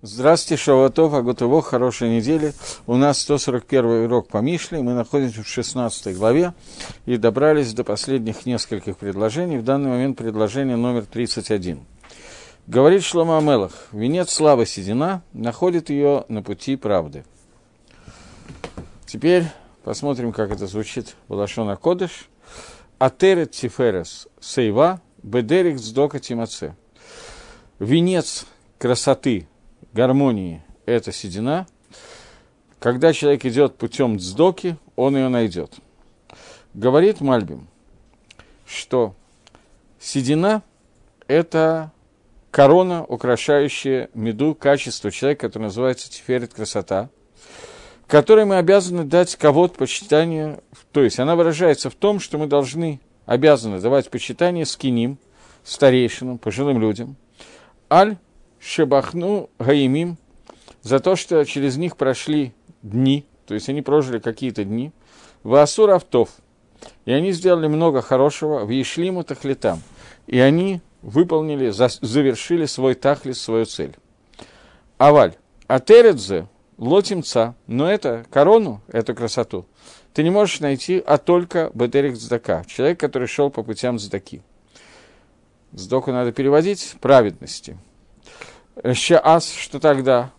Здравствуйте, Шаватов, Агутово, хорошей недели. У нас 141 урок по Мишле, мы находимся в 16 главе и добрались до последних нескольких предложений. В данный момент предложение номер 31. Говорит Шлома Амелах, венец славы седина находит ее на пути правды. Теперь посмотрим, как это звучит в Лашона Кодыш. Атерет Тиферес Сейва Бедерик Сдока Тимаце. Венец красоты гармонии – это седина. Когда человек идет путем дздоки, он ее найдет. Говорит Мальбим, что седина – это корона, украшающая меду, качество человека, который называется тиферет красота, которой мы обязаны дать кого-то почитание, то есть она выражается в том, что мы должны, обязаны давать почитание скиним, старейшинам, пожилым людям, аль Шебахну Гаимим за то, что через них прошли дни, то есть они прожили какие-то дни, Васур Автов, и они сделали много хорошего в Ешлиму Тахлитам, и они выполнили, завершили свой тахлис, свою цель. Аваль, Атередзе, лотимца, но это корону, эту красоту, ты не можешь найти, а только Бетерик Здака, человек, который шел по путям Здаки. Сдоку надо переводить. Праведности – Щаас, что тогда?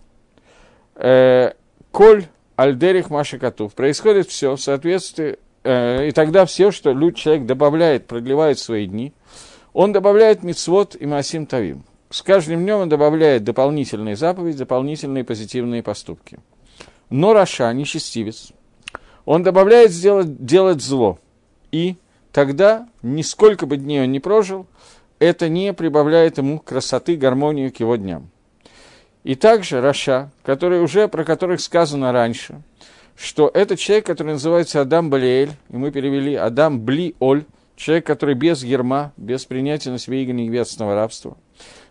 Э, Коль альдерих машикатув. Происходит все в соответствии, э, и тогда все, что люд, человек добавляет, продлевает свои дни, он добавляет мицвод и масим тавим. С каждым днем он добавляет дополнительные заповеди, дополнительные позитивные поступки. Но רשע, нечестивец, он добавляет сделать, делать зло. И тогда, нисколько бы дней он не прожил, это не прибавляет ему красоты, гармонию к его дням. И также רשע, который уже, про которых сказано раньше, что это человек, который называется אדם בליעל, и мы перевели אדם בלי עול, человек, который без ярма, без принятия на себе иго небесного рабства.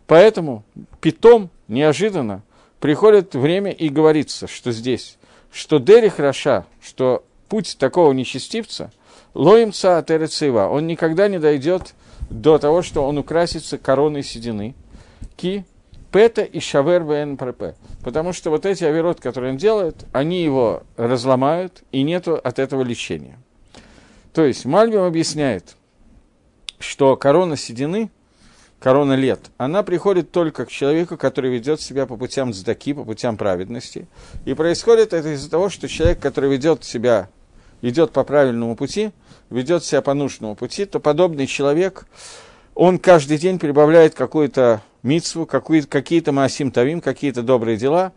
Поэтому питом неожиданно приходит время и говорится, что здесь, что Дерих Раша, что путь такого нечестивца, лоимца атерецева, он никогда не дойдет до того, что он украсится короной седины. Ки, пета и шавер ВНПРП. Потому что вот эти авирот, которые он делает, они его разломают, и нет от этого лечения. То есть Мальбим объясняет, что корона седины, корона лет, она приходит только к человеку, который ведет себя по путям здаки, по путям праведности. И происходит это из-за того, что человек, который ведет себя, идет по правильному пути – ведет себя по нужному пути, то подобный человек, он каждый день прибавляет какую-то митсву, какие-то маасим тавим, какие-то добрые дела,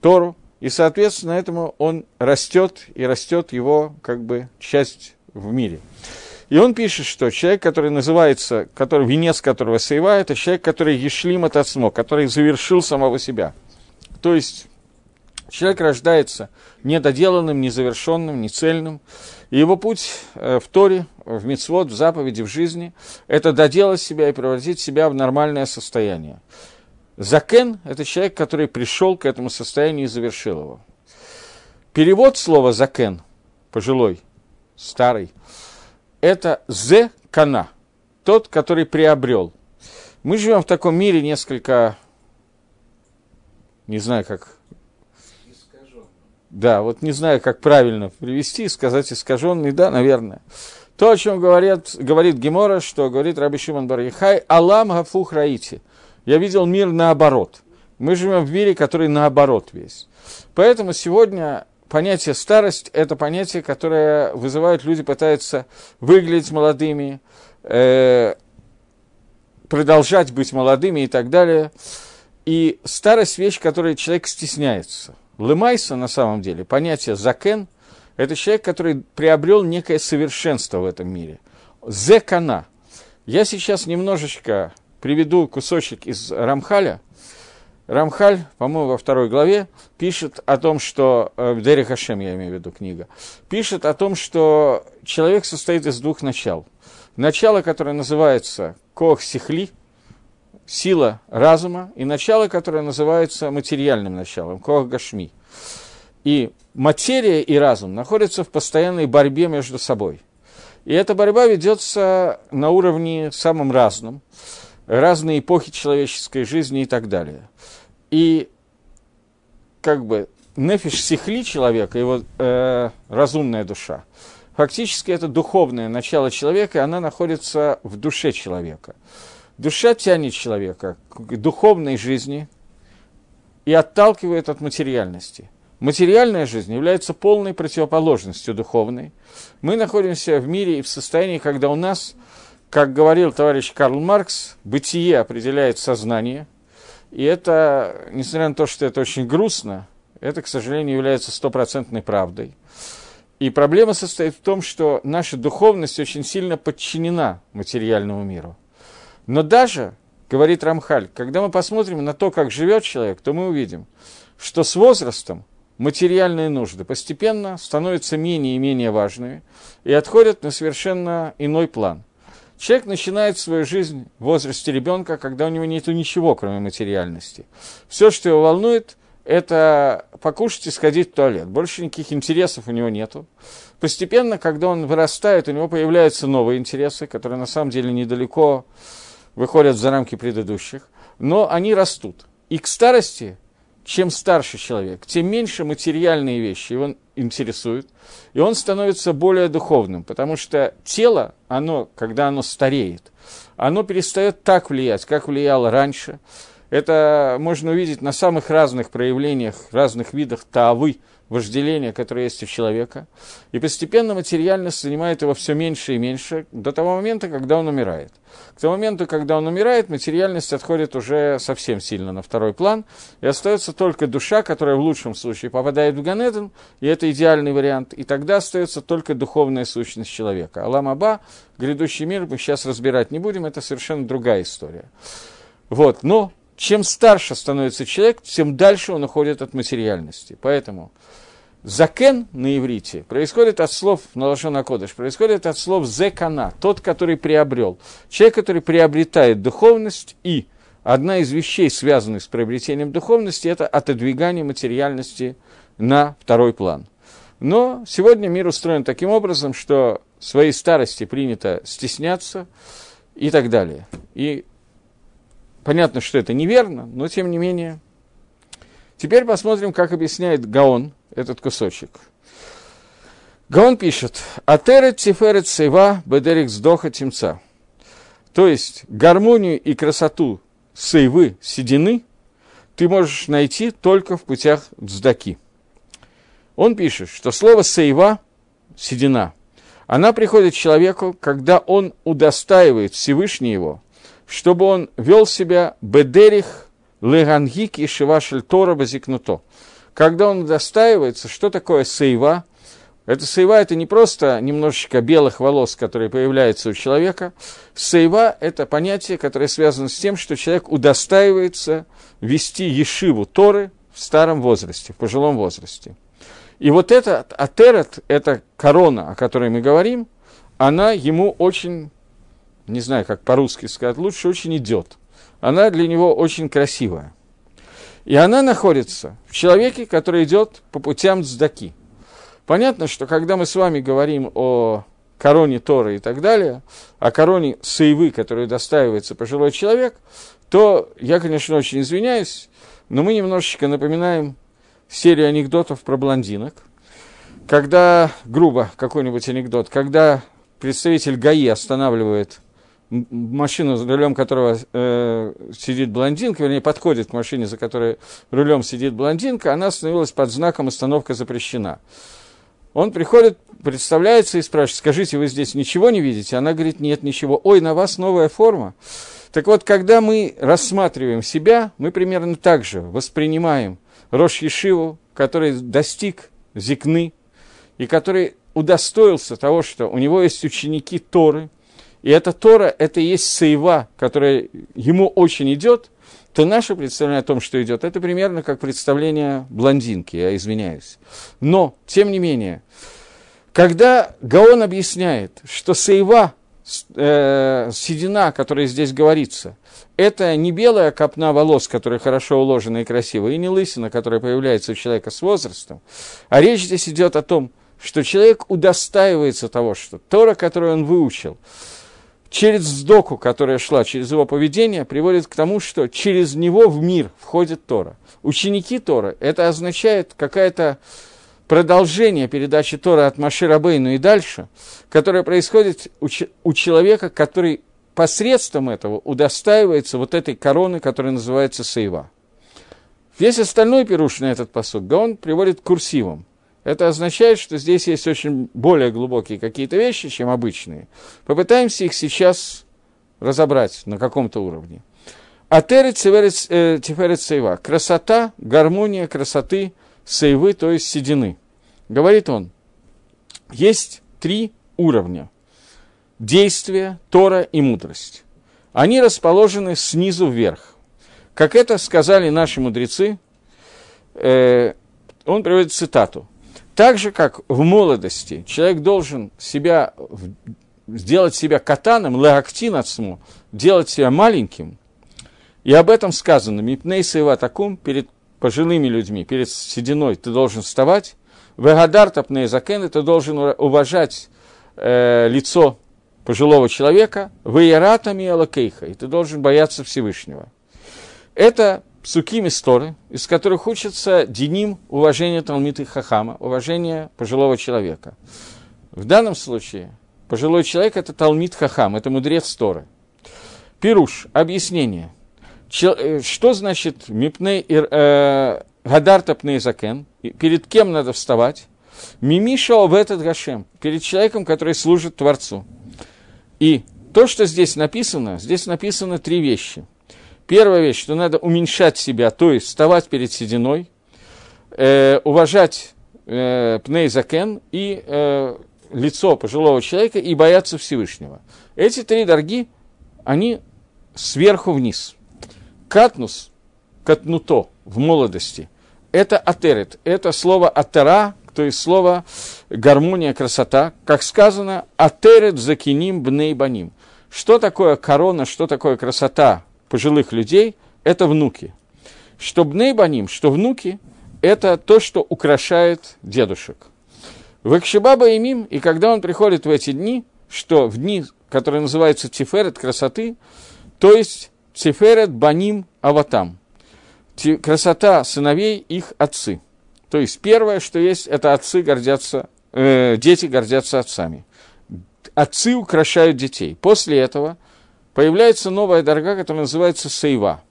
Тору, и, соответственно, этому он растет, и растет его, как бы, часть в мире. И он пишет, что человек, который называется, который, венец которого Сейва, это человек, который ешлим от который завершил самого себя. То есть, человек рождается недоделанным, незавершенным, нецельным, и его путь э, в Торе, в Мицвод, в заповеди, в жизни – это доделать себя и превратить себя в нормальное состояние. Закен – это человек, который пришел к этому состоянию и завершил его. Перевод слова «закен» – пожилой, старый – это «зе кана» – тот, который приобрел. Мы живем в таком мире несколько, не знаю, как да, вот не знаю, как правильно привести, сказать искаженный, да, наверное. То, о чем говорят, говорит Гемора, что говорит Раби Шимон Барихай, Алам Гафух Раити. Я видел мир наоборот. Мы живем в мире, который наоборот весь. Поэтому сегодня понятие старость – это понятие, которое вызывает, люди пытаются выглядеть молодыми, э, продолжать быть молодыми и так далее. И старость – вещь, которой человек стесняется – Лемайса, на самом деле, понятие закен – это человек, который приобрел некое совершенство в этом мире. Зекана. Я сейчас немножечко приведу кусочек из Рамхаля. Рамхаль, по-моему, во второй главе пишет о том, что, э, Дере Хашем, я имею в виду книга, пишет о том, что человек состоит из двух начал. Начало, которое называется Кох Сихли – сила разума и начало, которое называется материальным началом, Коах Гашми. И материя и разум находятся в постоянной борьбе между собой. И эта борьба ведется на уровне самым разным, разные эпохи человеческой жизни и так далее. И как бы нефиш сихли человека, его э, разумная душа. Фактически это духовное начало человека, и она находится в душе человека. Душа тянет человека к духовной жизни и отталкивает от материальности. Материальная жизнь является полной противоположностью духовной. Мы находимся в мире и в состоянии, когда у нас, как говорил товарищ Карл Маркс, бытие определяет сознание. И это, несмотря на то, что это очень грустно, это, к сожалению, является стопроцентной правдой. И проблема состоит в том, что наша духовность очень сильно подчинена материальному миру. Но даже, говорит Рамхаль, когда мы посмотрим на то, как живет человек, то мы увидим, что с возрастом материальные нужды постепенно становятся менее и менее важными и отходят на совершенно иной план. Человек начинает свою жизнь в возрасте ребенка, когда у него нет ничего, кроме материальности. Все, что его волнует, это покушать и сходить в туалет. Больше никаких интересов у него нету. Постепенно, когда он вырастает, у него появляются новые интересы, которые на самом деле недалеко выходят за рамки предыдущих, но они растут. И к старости чем старше человек, тем меньше материальные вещи его интересуют, и он становится более духовным, потому что тело, оно, когда оно стареет, оно перестает так влиять, как влияло раньше. Это можно увидеть на самых разных проявлениях, разных видах таавы, вожделения, которое есть у человека, и постепенно материальность занимает его все меньше и меньше до того момента, когда он умирает. К тому моменту, когда он умирает, материальность отходит уже совсем сильно на второй план, и остается только душа, которая в лучшем случае попадает в Ганеден, и это идеальный вариант, и тогда остается только духовная сущность человека. Алам Аба, грядущий мир, мы сейчас разбирать не будем, это совершенно другая история. Вот, но чем старше становится человек, тем дальше он уходит от материальности. Поэтому закен на иврите происходит от слов на Лошона Кодыш, происходит от слов зекана, тот, который приобрел. Человек, который приобретает духовность, и одна из вещей, связанных с приобретением духовности, это отодвигание материальности на второй план. Но сегодня мир устроен таким образом, что своей старости принято стесняться и так далее. И Понятно, что это неверно, но тем не менее. Теперь посмотрим, как объясняет Гаон этот кусочек. Гаон пишет, «Атерет тиферет сейва бедерик сдоха тимца». То есть, гармонию и красоту сейвы, седины, ты можешь найти только в путях дздаки. Он пишет, что слово сейва, седина, она приходит человеку, когда он удостаивает Всевышний его чтобы он вел себя бедерих легангик и шивашель Тора базикнуто. Когда он достаивается, что такое сейва? Это сейва – это не просто немножечко белых волос, которые появляются у человека. Сейва – это понятие, которое связано с тем, что человек удостаивается вести ешиву Торы в старом возрасте, в пожилом возрасте. И вот этот атерет, эта корона, о которой мы говорим, она ему очень не знаю, как по-русски сказать, лучше очень идет. Она для него очень красивая. И она находится в человеке, который идет по путям цдаки. Понятно, что когда мы с вами говорим о короне Торы и так далее, о короне Саивы, которую достаивается пожилой человек, то я, конечно, очень извиняюсь, но мы немножечко напоминаем серию анекдотов про блондинок. Когда, грубо какой-нибудь анекдот, когда представитель ГАИ останавливает машину, за рулем которого э, сидит блондинка, вернее, подходит к машине, за которой рулем сидит блондинка, она остановилась под знаком «Остановка запрещена». Он приходит, представляется и спрашивает, скажите, вы здесь ничего не видите? Она говорит, нет, ничего. Ой, на вас новая форма. Так вот, когда мы рассматриваем себя, мы примерно так же воспринимаем Рош Ешиву, который достиг зикны, и который удостоился того, что у него есть ученики Торы, и эта Тора, это и есть сейва, которая ему очень идет, то наше представление о том, что идет, это примерно как представление блондинки, я извиняюсь. Но, тем не менее, когда Гаон объясняет, что сейва, э, седина, которая здесь говорится, это не белая копна волос, которая хорошо уложена и красивая, и не лысина, которая появляется у человека с возрастом, а речь здесь идет о том, что человек удостаивается того, что Тора, которую он выучил, через сдоку, которая шла через его поведение, приводит к тому, что через него в мир входит Тора. Ученики Тора, это означает какая-то продолжение передачи Тора от Машира Бейну и дальше, которое происходит у, у человека, который посредством этого удостаивается вот этой короны, которая называется Сейва. Весь остальной пируш на этот посуд он приводит курсивом. Это означает, что здесь есть очень более глубокие какие-то вещи, чем обычные. Попытаемся их сейчас разобрать на каком-то уровне. Атерет э, тиферет сейва. Красота, гармония красоты сейвы, то есть седины. Говорит он, есть три уровня. Действие, Тора и мудрость. Они расположены снизу вверх. Как это сказали наши мудрецы, э, он приводит цитату. Так же, как в молодости человек должен себя, сделать себя катаном, леактин отсму, делать себя маленьким, и об этом сказано, мипней сейва такум, перед пожилыми людьми, перед сединой ты должен вставать, вегадар тапней закен, ты должен уважать э, лицо пожилого человека, веяратами алакейха, и ты должен бояться Всевышнего. Это псуким исторы, из которых учится деним уважение Талмиты Хахама, уважение пожилого человека. В данном случае пожилой человек – это Талмит Хахам, это мудрец Торы. Пируш, объяснение. Э, что значит мипней э, гадарта пней закен? Перед кем надо вставать? Мимиша в этот гашем, перед человеком, который служит Творцу. И то, что здесь написано, здесь написано три вещи – Первая вещь, что надо уменьшать себя, то есть вставать перед сединой, э, уважать э, пней закен и э, лицо пожилого человека и бояться Всевышнего. Эти три дорги, они сверху вниз. Катнус, катнуто в молодости, это атерет, это слово атера, то есть слово гармония, красота, как сказано, атерет закиним бней баним. Что такое корона, что такое красота пожилых людей – это внуки. Что бнейбаним, что внуки – это то, что украшает дедушек. В Экшибаба имим, и когда он приходит в эти дни, что в дни, которые называются Тиферет, красоты, то есть Тиферет Баним Аватам, красота сыновей их отцы. То есть первое, что есть, это отцы гордятся, э, дети гордятся отцами. Отцы украшают детей. После этого появляется новая дорога, которая называется сейва.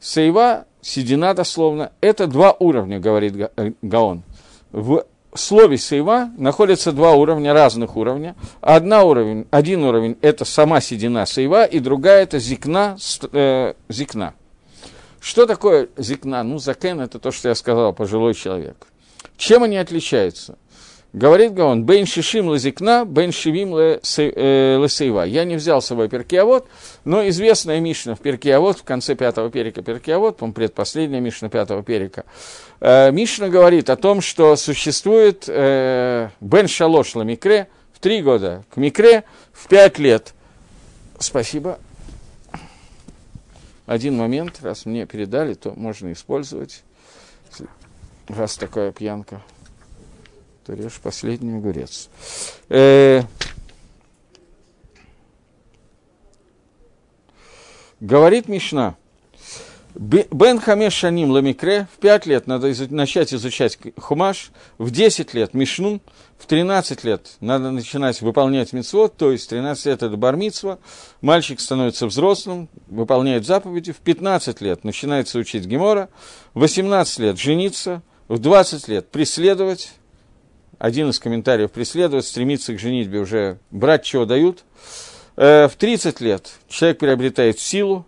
Сейва, седина дословно, это два уровня, говорит э, Гаон. В слове сейва находятся два уровня, разных уровня. Одна уровень, один уровень – это сама седина сейва, и другая – это зикна, э, зикна. Что такое зикна? Ну, закен – это то, что я сказал, пожилой человек. Чем они отличаются? Говорит Гаон, бен шишим лазикна, бен шивим лесейва. Я не взял с собой перкиавод, но известная Мишна в перкиавод, в конце пятого перика перкиавод, по предпоследняя Мишна пятого перика, э, Мишна говорит о том, что существует э, бен шалош ламикре в три года, к микре в пять лет. Спасибо. Один момент, раз мне передали, то можно использовать, раз такая пьянка то режь последний огурец. Э, говорит Мишна, Бен Хамеш Шаним Ламикре, в 5 лет надо изу- начать изучать Хумаш, в 10 лет Мишну, в 13 лет надо начинать выполнять мицвод, то есть 13 лет это бармитсва, мальчик становится взрослым, выполняет заповеди, в 15 лет начинается учить Гемора, в 18 лет жениться, в 20 лет преследовать, один из комментариев преследует, стремится к женитьбе уже брать, чего дают. Э, в 30 лет человек приобретает силу,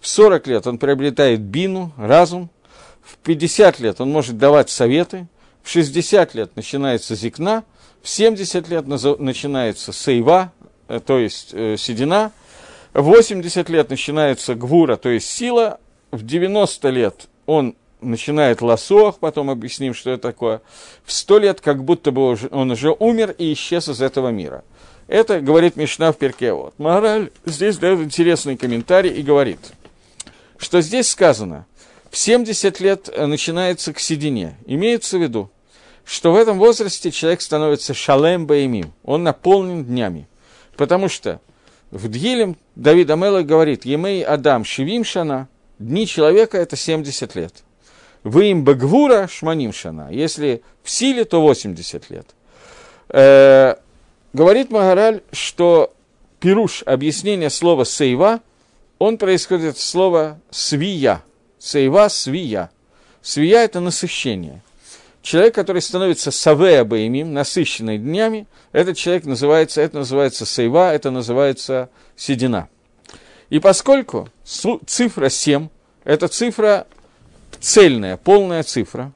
в 40 лет он приобретает бину, разум, в 50 лет он может давать советы, в 60 лет начинается зикна, в 70 лет начинается сейва, э, то есть э, седина, в 80 лет начинается гвура, то есть сила, в 90 лет он начинает лосох, потом объясним, что это такое, в сто лет как будто бы он уже умер и исчез из этого мира. Это говорит Мишна в перке. Вот. Мораль здесь дает интересный комментарий и говорит, что здесь сказано, в 70 лет э, начинается к седине. Имеется в виду, что в этом возрасте человек становится шалем баимим, он наполнен днями. Потому что в Дгилем Давид Амелах говорит, Емей Адам Шивим Шана, дни человека – это 70 лет. Вы им Багвура Шманим Шана, если в силе, то 80 лет. Э, говорит Магараль, что пируш, объяснение слова «сейва», он происходит от слова «свия». «Сейва» – «свия». «Свия» – это насыщение. Человек, который становится савея баимим, насыщенный днями, этот человек называется, это называется сейва, это называется седина. И поскольку цифра 7 – это цифра цельная, полная цифра,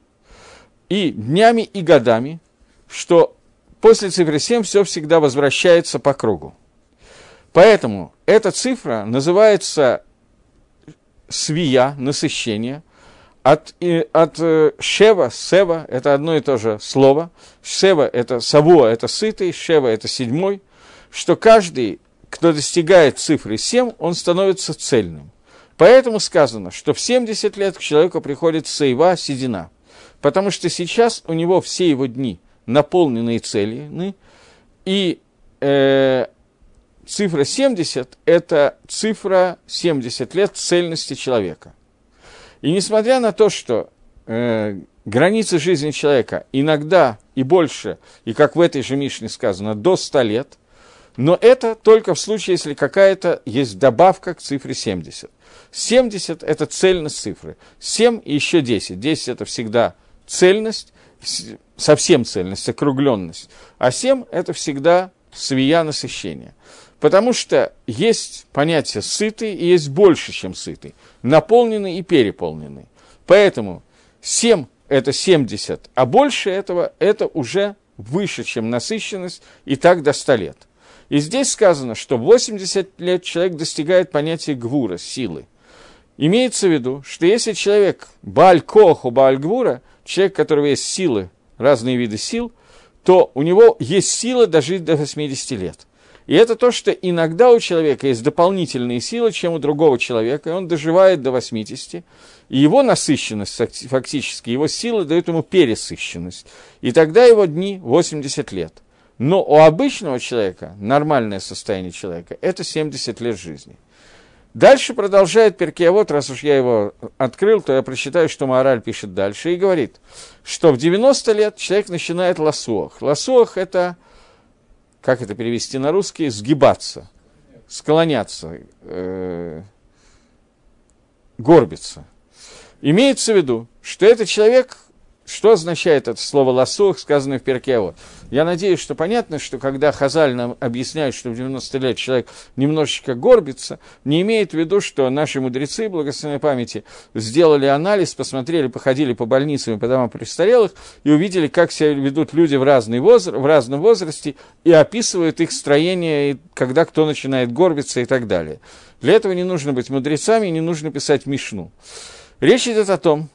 и днями, и годами, что после цифры 7 все всегда возвращается по кругу. Поэтому эта цифра называется свия, насыщение – от, от э, шева, сева, это одно и то же слово. Сева – это савуа, это сытый, шева – это седьмой. Что каждый, кто достигает цифры 7, он становится цельным. Поэтому сказано, что в 70 лет к человеку приходит сейва, седина. Потому что сейчас у него все его дни наполнены целями, и э, цифра 70 – это цифра 70 лет цельности человека – и несмотря на то, что э, границы жизни человека иногда и больше, и как в этой же Мишне сказано, до 100 лет, но это только в случае, если какая-то есть добавка к цифре 70. 70 – это цельность цифры. 7 и еще 10. 10 – это всегда цельность, совсем цельность, округленность. А 7 – это всегда свия насыщения. Потому что есть понятие сытый и есть больше, чем сытый, наполненный и переполненный. Поэтому 7 – это 70, а больше этого – это уже выше, чем насыщенность, и так до 100 лет. И здесь сказано, что 80 лет человек достигает понятия гвура, силы. Имеется в виду, что если человек баль коху, баль гвура, человек, у которого есть силы, разные виды сил, то у него есть сила дожить до 80 лет – и это то, что иногда у человека есть дополнительные силы, чем у другого человека, и он доживает до 80, и его насыщенность фактически, его силы дают ему пересыщенность. И тогда его дни 80 лет. Но у обычного человека, нормальное состояние человека, это 70 лет жизни. Дальше продолжает Перкиавод, раз уж я его открыл, то я прочитаю, что Мораль пишет дальше, и говорит, что в 90 лет человек начинает ласуах. Ласуах – это как это перевести на русский, сгибаться, склоняться, э, горбиться. Имеется в виду, что этот человек что означает это слово «лосох», сказанное в Перкево? Я надеюсь, что понятно, что когда Хазаль нам объясняет, что в 90 лет человек немножечко горбится, не имеет в виду, что наши мудрецы благословенной памяти сделали анализ, посмотрели, походили по больницам и по домам престарелых и увидели, как себя ведут люди в, разный возраст, в разном возрасте и описывают их строение, когда кто начинает горбиться и так далее. Для этого не нужно быть мудрецами, не нужно писать Мишну. Речь идет о том,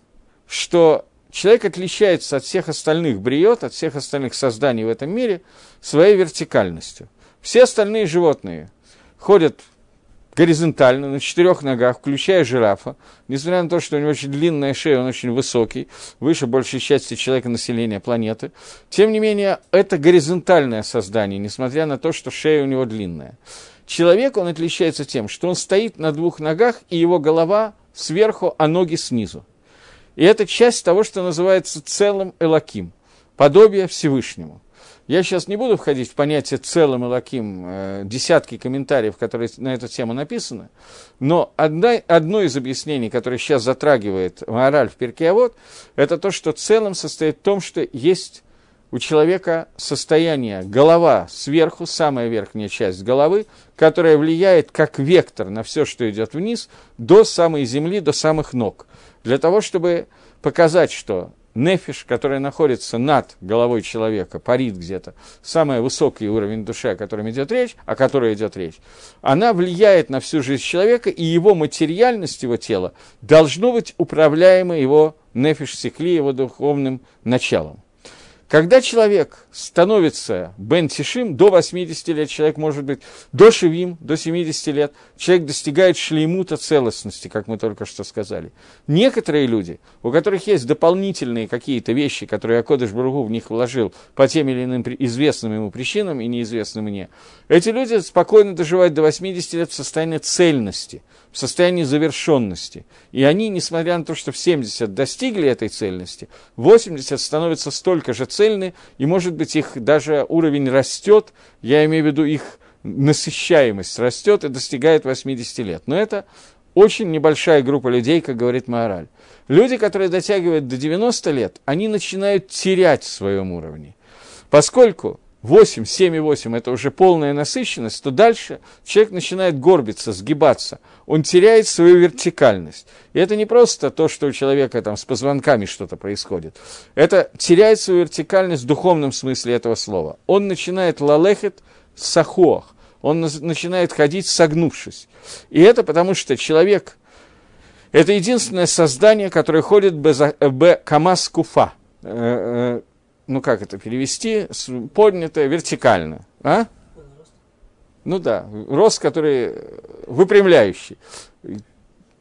что человек отличается от всех остальных бриот, от всех остальных созданий в этом мире своей вертикальностью. Все остальные животные ходят горизонтально, на четырех ногах, включая жирафа. Несмотря на то, что у него очень длинная шея, он очень высокий, выше большей части человека населения планеты. Тем не менее, это горизонтальное создание, несмотря на то, что шея у него длинная. Человек, он отличается тем, что он стоит на двух ногах, и его голова сверху, а ноги снизу. И это часть того, что называется целым Элаким, подобие Всевышнему. Я сейчас не буду входить в понятие целым Элаким, э, десятки комментариев, которые на эту тему написаны, но одна, одно из объяснений, которое сейчас затрагивает мораль в Перкеавод, это то, что целым состоит в том, что есть у человека состояние голова сверху, самая верхняя часть головы, которая влияет как вектор на все, что идет вниз, до самой земли, до самых ног для того, чтобы показать, что нефиш, который находится над головой человека, парит где-то, самый высокий уровень души, о котором идет речь, о которой идет речь, она влияет на всю жизнь человека, и его материальность, его тела, должно быть управляемо его нефиш секли, его духовным началом. Когда человек становится Бен Тишим, до 80 лет, человек может быть до Шевим, до 70 лет, человек достигает шлеймута целостности, как мы только что сказали. Некоторые люди, у которых есть дополнительные какие-то вещи, которые Акодыш Бургу в них вложил по тем или иным известным ему причинам и неизвестным мне, эти люди спокойно доживают до 80 лет в состоянии цельности, в состоянии завершенности. И они, несмотря на то, что в 70 достигли этой цельности, 80 становятся столько же цельны, и, может быть, их даже уровень растет, я имею в виду их насыщаемость растет и достигает 80 лет. Но это очень небольшая группа людей, как говорит Маораль. Люди, которые дотягивают до 90 лет, они начинают терять в своем уровне. Поскольку 8, 7,8 это уже полная насыщенность, то дальше человек начинает горбиться, сгибаться. Он теряет свою вертикальность. И это не просто то, что у человека там с позвонками что-то происходит. Это теряет свою вертикальность в духовном смысле этого слова. Он начинает лалехет сахох. Он начинает ходить согнувшись. И это потому, что человек – это единственное создание, которое ходит без камас куфа э, э, ну как это перевести, поднятое вертикально. А? Ну да, рост, который выпрямляющий.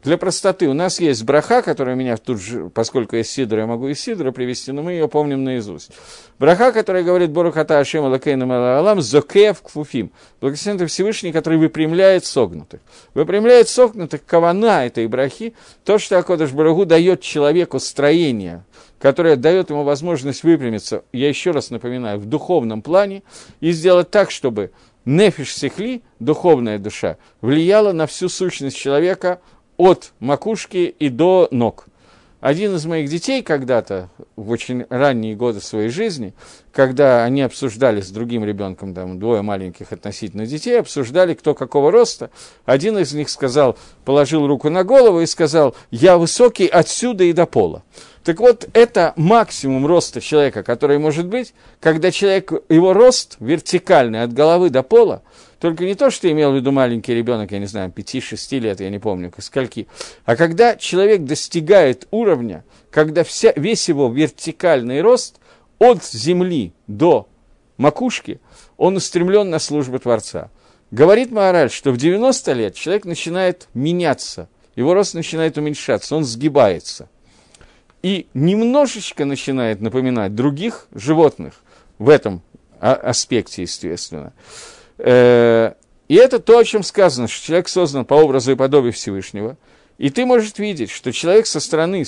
Для простоты у нас есть браха, которая меня тут же, поскольку есть Сидор, я могу и Сидора привести, но мы ее помним наизусть. Браха, которая говорит Борухата Ашем Алакейна Алам, Зокеев Кфуфим. Благословен Всевышний, который выпрямляет согнутых. Выпрямляет согнутых кавана этой брахи, то, что Акодыш Барагу дает человеку строение, которое дает ему возможность выпрямиться, я еще раз напоминаю, в духовном плане, и сделать так, чтобы нефиш сихли, духовная душа, влияла на всю сущность человека от макушки и до ног. Один из моих детей когда-то, в очень ранние годы своей жизни, когда они обсуждали с другим ребенком, там двое маленьких относительно детей, обсуждали, кто какого роста, один из них сказал, положил руку на голову и сказал, я высокий отсюда и до пола. Так вот, это максимум роста человека, который может быть, когда человек, его рост вертикальный от головы до пола, только не то, что имел в виду маленький ребенок, я не знаю, 5-6 лет, я не помню, скольки, а когда человек достигает уровня, когда вся, весь его вертикальный рост от земли до макушки, он устремлен на службу Творца. Говорит Маораль, что в 90 лет человек начинает меняться, его рост начинает уменьшаться, он сгибается – и немножечко начинает напоминать других животных в этом аспекте, естественно. Э, и это то, о чем сказано, что человек создан по образу и подобию Всевышнего. И ты можешь видеть, что человек со стороны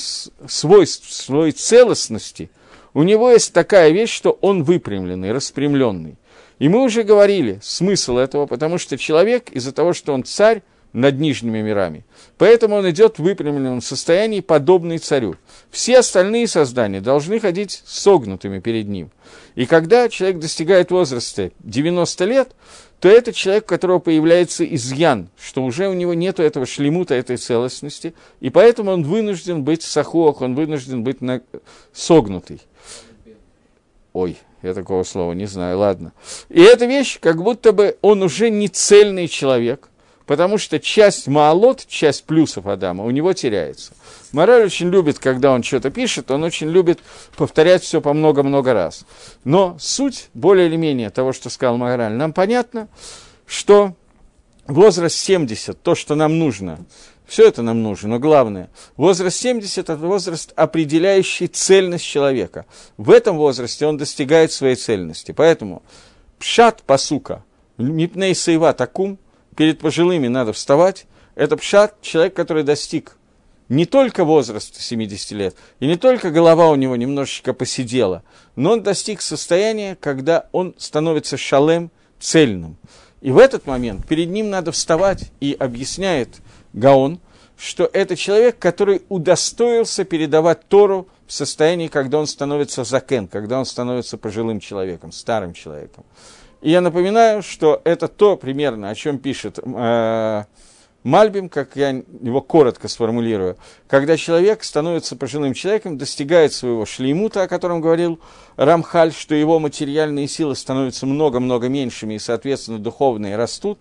свойств, своей целостности, у него есть такая вещь, что он выпрямленный, распрямленный. И мы уже говорили смысл этого, потому что человек из-за того, что он царь, над нижними мирами. Поэтому он идет в выпрямленном состоянии, подобный царю. Все остальные создания должны ходить согнутыми перед ним. И когда человек достигает возраста 90 лет, то это человек, у которого появляется изъян, что уже у него нет этого шлемута, этой целостности, и поэтому он вынужден быть сахуах, он вынужден быть на... согнутый. Ой, я такого слова не знаю, ладно. И эта вещь, как будто бы он уже не цельный человек, потому что часть маалот, часть плюсов Адама у него теряется. Мораль очень любит, когда он что-то пишет, он очень любит повторять все по много-много раз. Но суть, более или менее, того, что сказал Мораль, нам понятно, что возраст 70, то, что нам нужно, все это нам нужно, но главное, возраст 70 – это возраст, определяющий цельность человека. В этом возрасте он достигает своей цельности. Поэтому пшат пасука, мипней сейва такум – перед пожилыми надо вставать, это пшат, человек, который достиг не только возраста 70 лет, и не только голова у него немножечко посидела, но он достиг состояния, когда он становится шалем, цельным. И в этот момент перед ним надо вставать, и объясняет Гаон, что это человек, который удостоился передавать Тору в состоянии, когда он становится закен, когда он становится пожилым человеком, старым человеком. И я напоминаю, что это то примерно, о чем пишет э, Мальбим, как я его коротко сформулирую, когда человек становится пожилым человеком, достигает своего шлеймута, о котором говорил Рамхаль, что его материальные силы становятся много-много меньшими, и, соответственно, духовные растут.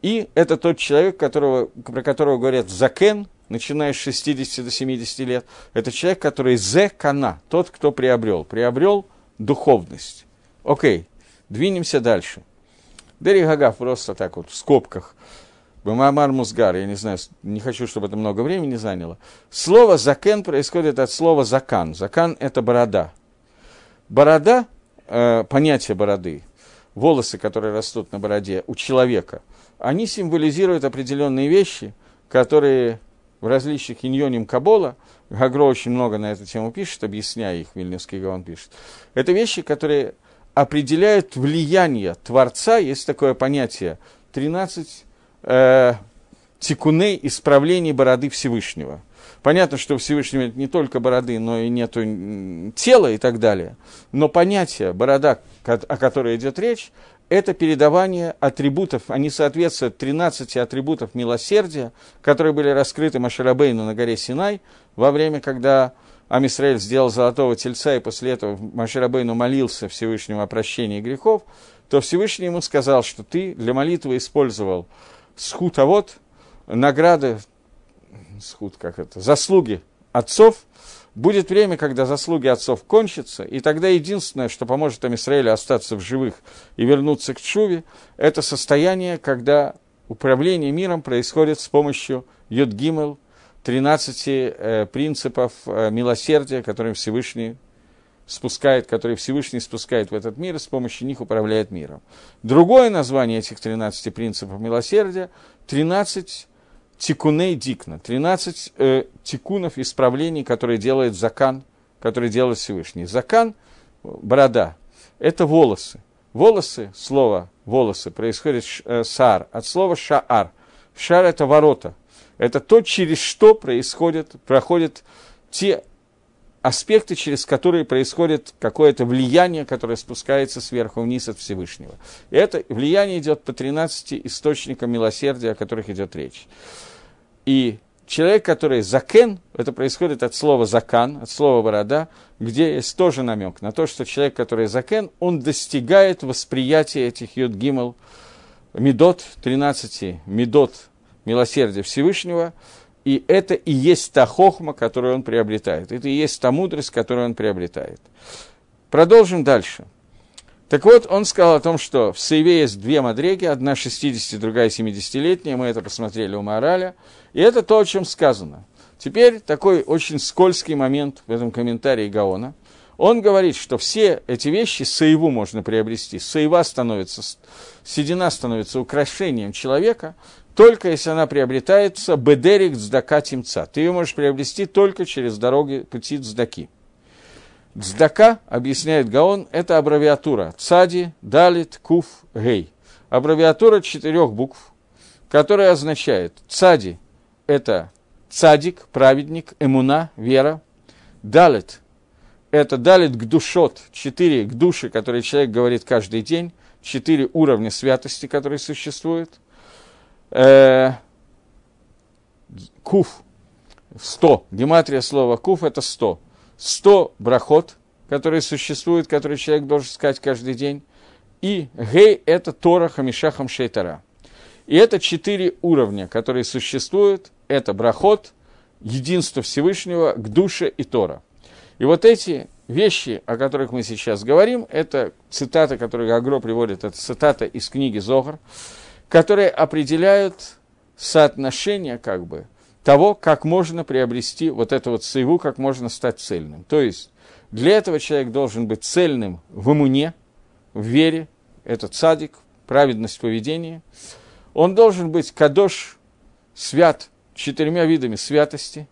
И это тот человек, которого, про которого говорят «закен», начиная с 60 до 70 лет. Это человек, который «зе кана», тот, кто приобрел. Приобрел духовность. Окей, двинемся дальше. Дери Гагав просто так вот в скобках. Бамамар Музгар, я не знаю, не хочу, чтобы это много времени заняло. Слово закен происходит от слова закан. Закан – это борода. Борода, э, понятие бороды, волосы, которые растут на бороде у человека, они символизируют определенные вещи, которые в различных иньоним Кабола, Гагро очень много на эту тему пишет, объясняя их, Вильнюсский Гаван пишет. Это вещи, которые определяют влияние Творца, есть такое понятие, 13 э, тикуней исправлений бороды Всевышнего. Понятно, что у Всевышнего нет не только бороды, но и нет тела и так далее. Но понятие борода, о которой идет речь, это передавание атрибутов, они соответствуют 13 атрибутов милосердия, которые были раскрыты Машарабейну на горе Синай во время, когда Амисраэль сделал золотого тельца, и после этого Маширабейну молился Всевышнему о прощении грехов, то Всевышний ему сказал, что ты для молитвы использовал схут, вот награды, схут, как это, заслуги отцов, будет время, когда заслуги отцов кончатся, и тогда единственное, что поможет Амисраэлю остаться в живых и вернуться к Чуве, это состояние, когда управление миром происходит с помощью Йодгимел, 13 э, принципов э, милосердия, которые Всевышний спускает, которые Всевышний спускает в этот мир, и с помощью них управляет миром. Другое название этих 13 принципов милосердия – 13 тикуней дикна, 13 э, тикунов исправлений, которые делает закан, которые делает Всевышний. Закан – борода, это волосы. Волосы, слово волосы, происходит э, сар, от слова шаар. Шар – это ворота – это то, через что происходит, проходят те аспекты, через которые происходит какое-то влияние, которое спускается сверху вниз от Всевышнего. И это влияние идет по 13 источникам милосердия, о которых идет речь. И человек, который закен, это происходит от слова закан, от слова борода, где есть тоже намек на то, что человек, который закен, он достигает восприятия этих юд гимл, медот, 13 медот милосердия Всевышнего, и это и есть та хохма, которую он приобретает. Это и есть та мудрость, которую он приобретает. Продолжим дальше. Так вот, он сказал о том, что в Сейве есть две мадреги, одна 60, другая 70-летняя, мы это посмотрели у Мораля, и это то, о чем сказано. Теперь такой очень скользкий момент в этом комментарии Гаона. Он говорит, что все эти вещи Саеву можно приобрести. Саева становится, седина становится украшением человека, только если она приобретается бедерик цдака тимца. Ты ее можешь приобрести только через дороги пути цдаки. Цдака, объясняет Гаон, это аббревиатура цади, далит, куф, гей. Аббревиатура четырех букв, которая означает цади – это цадик, праведник, эмуна, вера. Далит – это далит к душот, четыре к душе, которые человек говорит каждый день, четыре уровня святости, которые существуют – э, куф, 100, гематрия слова куф – это 100. 100 брахот, которые существуют, которые человек должен сказать каждый день. И гей – это Тора Хамишахам Шейтара. И это четыре уровня, которые существуют. Это брахот, единство Всевышнего к душе и Тора. И вот эти вещи, о которых мы сейчас говорим, это цитата, которую Агро приводит, это цитата из книги Зогар которые определяют соотношение как бы того, как можно приобрести вот эту вот сейву, как можно стать цельным. То есть для этого человек должен быть цельным в имуне, в вере, это цадик, праведность поведения. Он должен быть кадош, свят, четырьмя видами святости.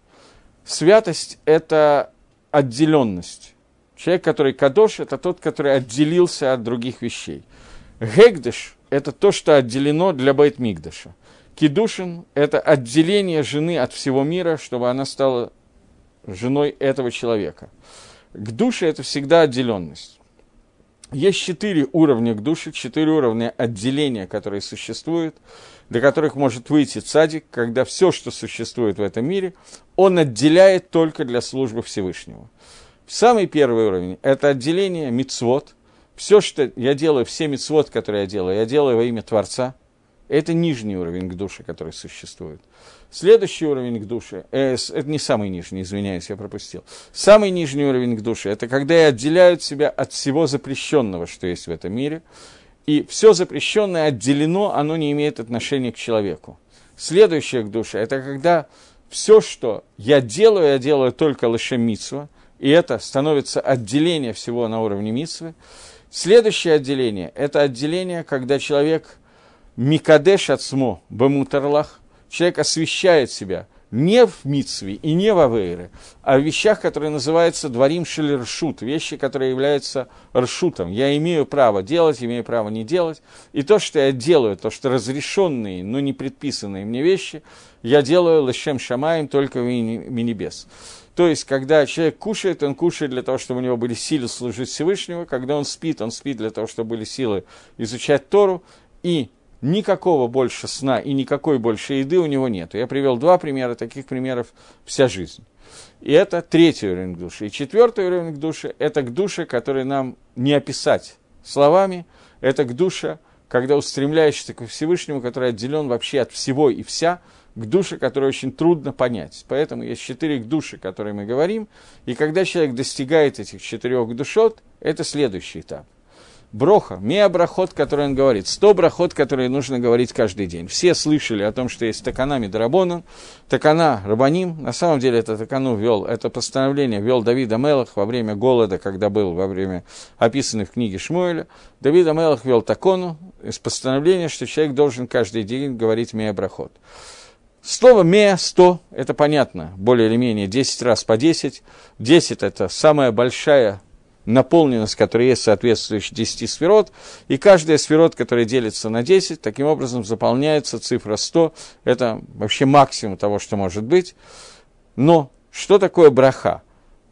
Святость – это отделенность. Человек, который кадош, это тот, который отделился от других вещей. Гегдеш это то, что отделено для Байтмигдаша. Кидушин – это отделение жены от всего мира, чтобы она стала женой этого человека. К душе – это всегда отделенность. Есть четыре уровня к душе, четыре уровня отделения, которые существуют, до которых может выйти цадик, когда все, что существует в этом мире, он отделяет только для службы Всевышнего. Самый первый уровень – это отделение мицвод – все, что я делаю, все мецвод, которые я делаю, я делаю во имя Творца. Это нижний уровень к душе, который существует. Следующий уровень к душе, э, это не самый нижний, извиняюсь, я пропустил. Самый нижний уровень к душе, это когда я отделяю себя от всего запрещенного, что есть в этом мире. И все запрещенное отделено, оно не имеет отношения к человеку. Следующее к душе, это когда все, что я делаю, я делаю только лишем митсва, и это становится отделение всего на уровне митсвы. Следующее отделение – это отделение, когда человек микадеш отсмо бамутарлах, человек освещает себя не в Мицве и не в Авейре, а в вещах, которые называются дворим шелершут, вещи, которые являются ршутом. Я имею право делать, имею право не делать. И то, что я делаю, то, что разрешенные, но не предписанные мне вещи, я делаю лощем шамаем только в небес. То есть, когда человек кушает, он кушает для того, чтобы у него были силы служить Всевышнему. Когда он спит, он спит для того, чтобы были силы изучать Тору. И никакого больше сна и никакой больше еды у него нет. Я привел два примера, таких примеров вся жизнь. И это третий уровень души. И четвертый уровень души – это к душе, который нам не описать словами, это к душе, когда устремляешься к Всевышнему, который отделен вообще от всего и вся, к душе, которую очень трудно понять. Поэтому есть четыре к души, которые мы говорим, и когда человек достигает этих четырех душот, это следующий этап броха, меа брахот, который он говорит, сто брахот, которые нужно говорить каждый день. Все слышали о том, что есть такана Мидрабонан, такана Рабаним, на самом деле это такану вел, это постановление вел Давид Амелах во время голода, когда был во время описанной в книге Шмуэля. Давид Амелах вел такону из постановления, что человек должен каждый день говорить меа брахот. Слово «меа» – «сто» – это понятно, более или менее 10 раз по 10. 10 – это самая большая наполненность, которая есть соответствующая 10 сферот, и каждая сферот, которая делится на 10, таким образом заполняется цифра 100, это вообще максимум того, что может быть. Но что такое браха?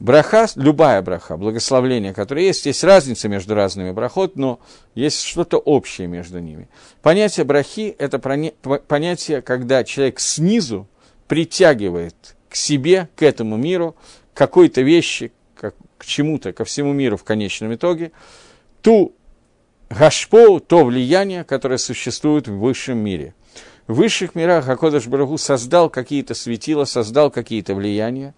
Браха, любая браха, благословление, которое есть, есть разница между разными брахот, но есть что-то общее между ними. Понятие брахи – это понятие, когда человек снизу притягивает к себе, к этому миру, какой-то вещи, к чему-то, ко всему миру в конечном итоге, ту гашпо, то влияние, которое существует в высшем мире. В высших мирах Акодыш Барагу создал какие-то светила, создал какие-то влияния.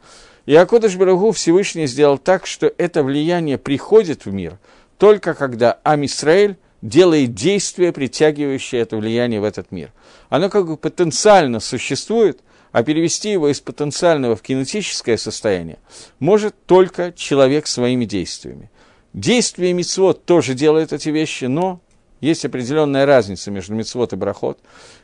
И Акодыш Барагу Всевышний сделал так, что это влияние приходит в мир только когда Амисраэль делает действие, притягивающее это влияние в этот мир. Оно как бы потенциально существует – а перевести его из потенциального в кинетическое состояние может только человек своими действиями. Действие мицвод тоже делает эти вещи, но есть определенная разница между мицвод и брахот.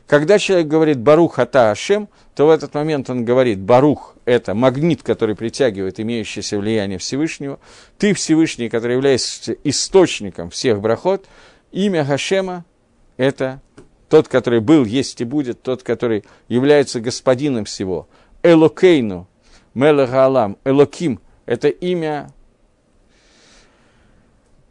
Когда человек говорит «барух ата ашем», то в этот момент он говорит «барух» – это магнит, который притягивает имеющееся влияние Всевышнего, «ты Всевышний, который является источником всех брахот», имя Хашема – это тот, который был, есть и будет, тот, который является господином всего. Элокейну, Мелегалам, Элоким – это имя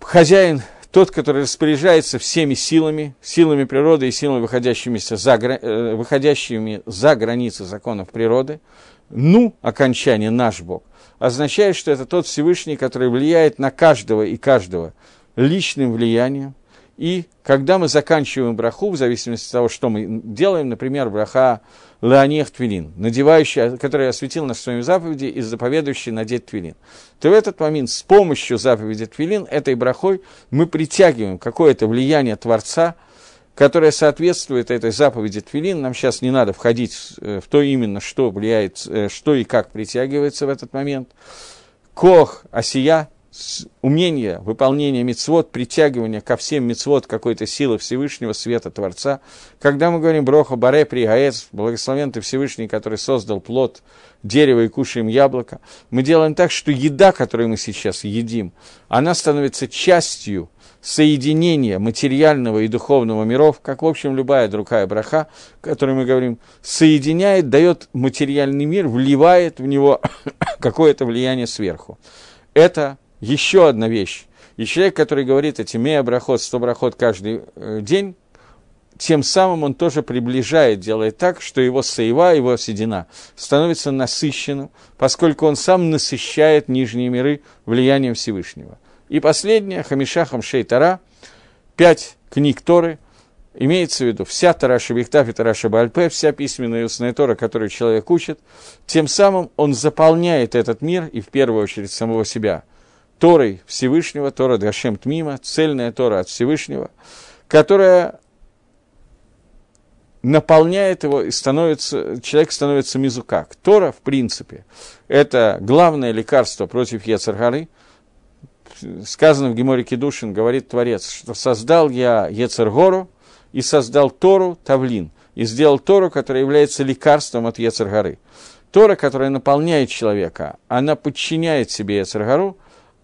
хозяин, тот, который распоряжается всеми силами, силами природы и силами, выходящими за, э, выходящими за границы законов природы. Ну, окончание «наш Бог» означает, что это тот Всевышний, который влияет на каждого и каждого личным влиянием, и когда мы заканчиваем браху, в зависимости от того, что мы делаем, например, браха Леонех Твилин, надевающий, который осветил нас своими заповеди и заповедующий надеть Твилин, то в этот момент с помощью заповеди Твилин, этой брахой, мы притягиваем какое-то влияние Творца, которое соответствует этой заповеди Твилин. Нам сейчас не надо входить в то именно, что влияет, э, что и как притягивается в этот момент. Кох, осия, умение выполнения мецвод, притягивания ко всем мецвод какой-то силы Всевышнего, света Творца. Когда мы говорим Броха Баре Пригаец, благословен ты Всевышний, который создал плод дерева и кушаем яблоко, мы делаем так, что еда, которую мы сейчас едим, она становится частью соединения материального и духовного миров, как, в общем, любая другая браха, которую мы говорим, соединяет, дает материальный мир, вливает в него какое-то влияние сверху. Это еще одна вещь. И человек, который говорит эти мея брахот, сто брахот каждый э, день, тем самым он тоже приближает, делает так, что его саева, его седина становится насыщенным, поскольку он сам насыщает нижние миры влиянием Всевышнего. И последнее, Хамишахам Шейтара, пять книг Торы, Имеется в виду вся Тараша Бихтаф и Тараша Бальпе, вся письменная и устная Тора, которую человек учит, тем самым он заполняет этот мир и в первую очередь самого себя Торой Всевышнего, Тора Дашем Тмима, цельная Тора от Всевышнего, которая наполняет его и становится, человек становится мизукак. Тора, в принципе, это главное лекарство против Ецаргары. Сказано в Геморе Кедушин, говорит Творец, что создал я Ецаргору, и создал Тору Тавлин, и сделал Тору, которая является лекарством от Ецаргары. Тора, которая наполняет человека, она подчиняет себе Ецаргару,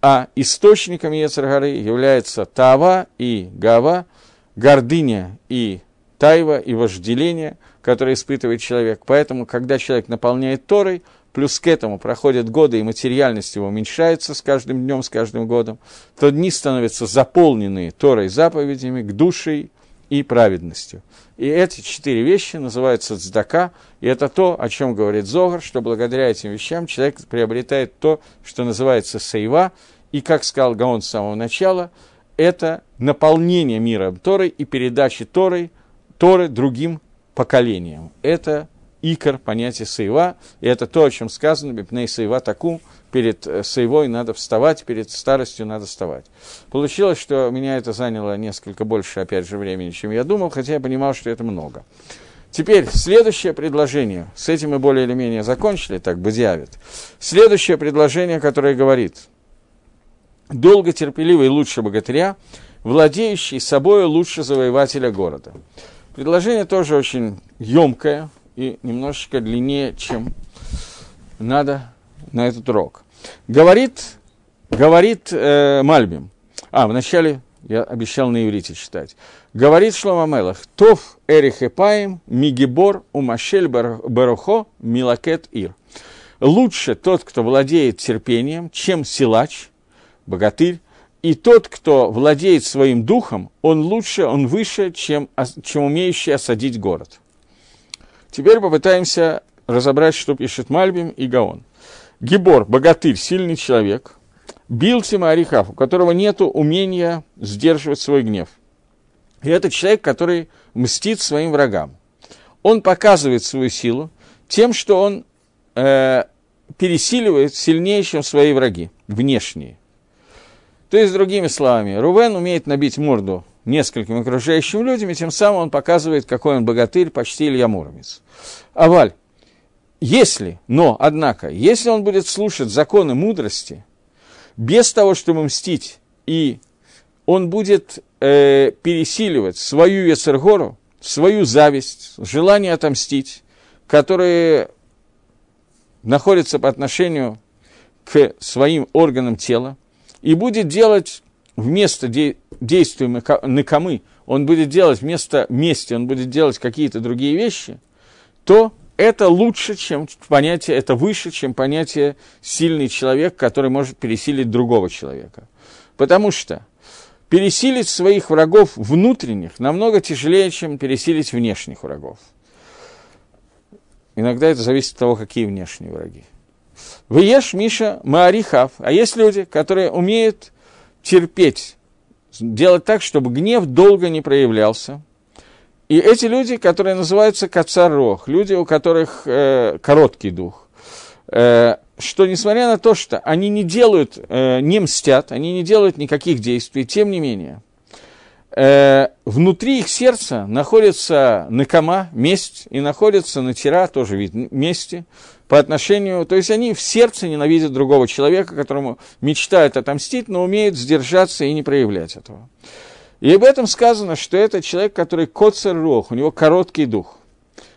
а источником Ецаргары является Тава и Гава, гордыня и тайва и вожделение, которое испытывает человек. Поэтому, когда человек наполняет Торой, плюс к этому проходят годы, и материальность его уменьшается с каждым днем, с каждым годом, то дни становятся заполненные Торой заповедями, к душе и праведностью. И эти четыре вещи называются цдака, и это то, о чем говорит Зогар, что благодаря этим вещам человек приобретает то, что называется сейва, и, как сказал Гаон с самого начала, это наполнение мира Торой и передачи Торой, Торы другим поколениям. Это икор, понятие сейва, и это то, о чем сказано, бипней сейва таку, перед э, сейвой надо вставать, перед старостью надо вставать. Получилось, что меня это заняло несколько больше, опять же, времени, чем я думал, хотя я понимал, что это много. Теперь, следующее предложение, с этим мы более или менее закончили, так бы дьявит. Следующее предложение, которое говорит, долго терпеливый лучше богатыря, владеющий собой лучше завоевателя города. Предложение тоже очень емкое и немножечко длиннее, чем надо на этот урок. Говорит, говорит э, Мальбим. А, вначале я обещал на иврите читать. Говорит Шлома Мелах, Тов эрих эпаим мигибор умашель барухо милакет ир. Лучше тот, кто владеет терпением, чем силач, богатырь, и тот, кто владеет своим духом, он лучше, он выше, чем, чем умеющий осадить город. Теперь попытаемся разобрать, что пишет Мальбим и Гаон. Гибор, богатырь, сильный человек, бил Тима Арихав, у которого нет умения сдерживать свой гнев. И это человек, который мстит своим врагам. Он показывает свою силу тем, что он э, пересиливает сильнее, чем свои враги, внешние. То есть, другими словами, Рувен умеет набить морду нескольким окружающим людям, и тем самым он показывает, какой он богатырь, почти Илья Муромец. Аваль, если, но, однако, если он будет слушать законы мудрости, без того, чтобы мстить, и он будет э, пересиливать свою Ецергору, свою зависть, желание отомстить, которые находятся по отношению к своим органам тела, и будет делать вместо де- действия накамы, он будет делать вместо мести, он будет делать какие-то другие вещи, то это лучше, чем понятие, это выше, чем понятие сильный человек, который может пересилить другого человека. Потому что пересилить своих врагов внутренних намного тяжелее, чем пересилить внешних врагов. Иногда это зависит от того, какие внешние враги. Выешь, Миша, Маарихав. А есть люди, которые умеют терпеть, делать так, чтобы гнев долго не проявлялся. И эти люди, которые называются кацарох, люди, у которых э, короткий дух, э, что несмотря на то, что они не делают, э, не мстят, они не делают никаких действий, тем не менее, э, внутри их сердца находится накома, месть, и находится натира, тоже вид мести, по отношению, то есть они в сердце ненавидят другого человека, которому мечтают отомстить, но умеют сдержаться и не проявлять этого. И об этом сказано, что это человек, который коцер рох, у него короткий дух.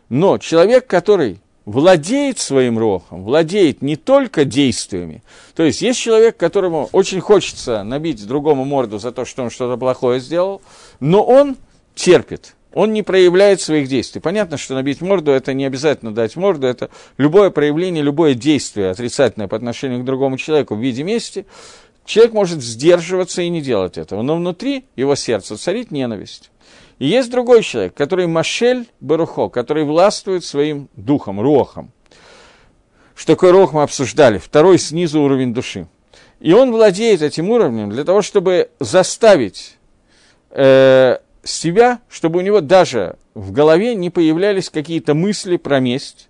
Но человек, который владеет своим рохом, владеет не только действиями. То есть есть человек, которому очень хочется набить другому морду за то, что он что-то плохое сделал, но он терпит, он не проявляет своих действий. Понятно, что набить морду – это не обязательно дать морду, это любое проявление, любое действие отрицательное по отношению к другому человеку в виде мести, человек может сдерживаться и не делать этого, но внутри его сердца царит ненависть. И есть другой человек, который Машель Барухо, который властвует своим духом, рохом. Что такое рох мы обсуждали, второй снизу уровень души. И он владеет этим уровнем для того, чтобы заставить э, себя, чтобы у него даже в голове не появлялись какие-то мысли про месть,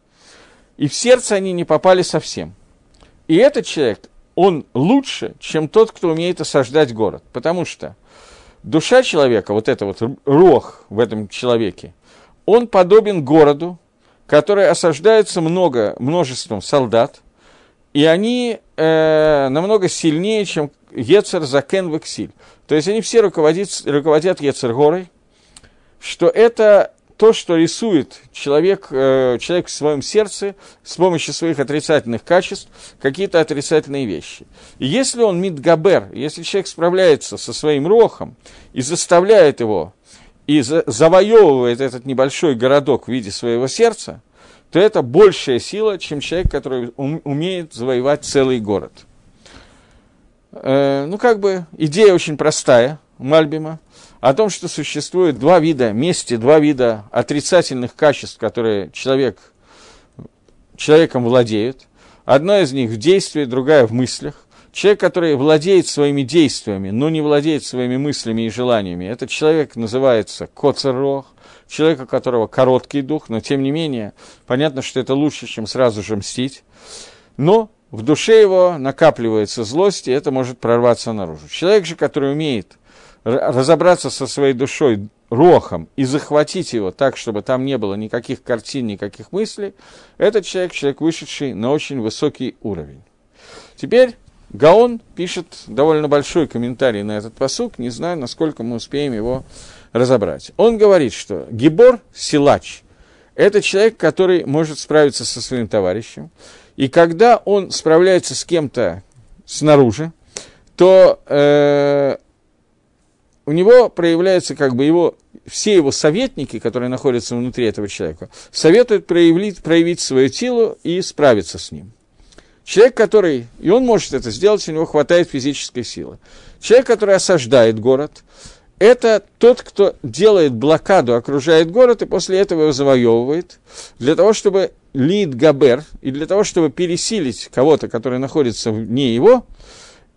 и в сердце они не попали совсем. И этот человек, он лучше, чем тот, кто умеет осаждать город, потому что душа человека, вот это вот рог в этом человеке, он подобен городу, который осаждается много, множеством солдат, и они э, намного сильнее, чем Ецер Закен Вексиль. То есть они все руководят, руководят Ецер горой, что это то, что рисует человек, э, человек в своем сердце с помощью своих отрицательных качеств, какие-то отрицательные вещи. И если он мидгабер, если человек справляется со своим рохом и заставляет его, и за, завоевывает этот небольшой городок в виде своего сердца, то это большая сила, чем человек, который умеет завоевать целый город. Э, ну, как бы идея очень простая Мальбима о том, что существует два вида мести, два вида отрицательных качеств, которые человек, человеком владеют. Одно из них в действии, другая в мыслях. Человек, который владеет своими действиями, но не владеет своими мыслями и желаниями, этот человек называется коцерох, человек, у которого короткий дух, но тем не менее, понятно, что это лучше, чем сразу же мстить. Но в душе его накапливается злость, и это может прорваться наружу. Человек же, который умеет разобраться со своей душой рохом и захватить его так, чтобы там не было никаких картин, никаких мыслей, этот человек, человек, вышедший на очень высокий уровень. Теперь Гаон пишет довольно большой комментарий на этот посук, не знаю, насколько мы успеем его разобрать. Он говорит, что Гибор, силач, это человек, который может справиться со своим товарищем, и когда он справляется с кем-то снаружи, то э, у него проявляется как бы его, все его советники, которые находятся внутри этого человека, советуют проявить, проявить свою силу и справиться с ним. Человек, который, и он может это сделать, у него хватает физической силы. Человек, который осаждает город, это тот, кто делает блокаду, окружает город и после этого его завоевывает, для того, чтобы лид Габер, и для того, чтобы пересилить кого-то, который находится вне его,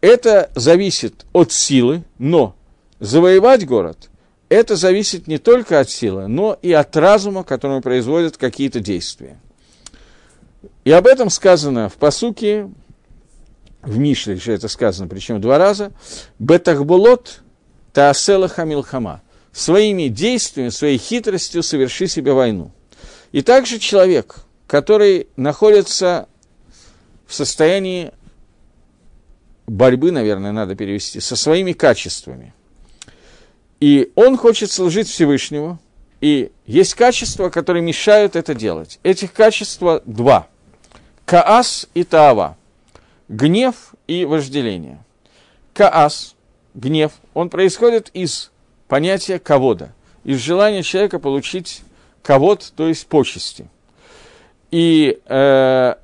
это зависит от силы, но Завоевать город – это зависит не только от силы, но и от разума, которому производят какие-то действия. И об этом сказано в посуке, в Мишле же это сказано, причем два раза, «Бетахбулот таасела хамилхама» – своими действиями, своей хитростью соверши себе войну. И также человек, который находится в состоянии борьбы, наверное, надо перевести, со своими качествами – и он хочет служить Всевышнему, и есть качества, которые мешают это делать. Этих качеств два. Каас и Таава. Гнев и вожделение. Каас, гнев, он происходит из понятия ковода, из желания человека получить ковод, то есть почести. И э,